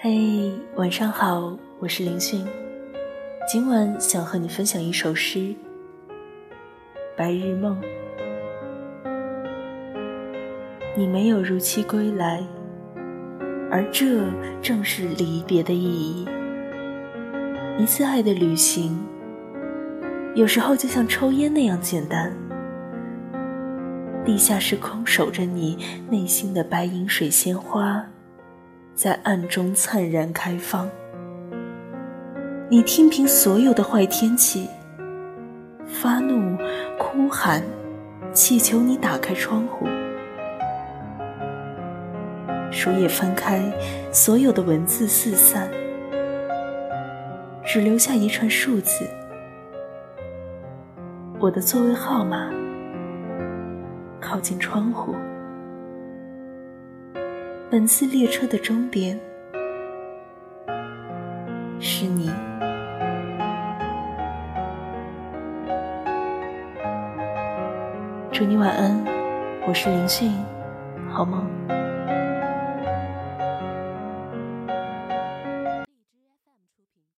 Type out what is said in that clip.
嘿，晚上好，我是林迅。今晚想和你分享一首诗《白日梦》。你没有如期归来，而这正是离别的意义。一次爱的旅行，有时候就像抽烟那样简单。地下室空守着你内心的白银水仙花，在暗中灿然开放。你听凭所有的坏天气，发怒、哭喊，祈求你打开窗户。书页翻开，所有的文字四散，只留下一串数字。我的座位号码。靠近窗户，本次列车的终点是你。祝你晚安，我是林迅，好梦。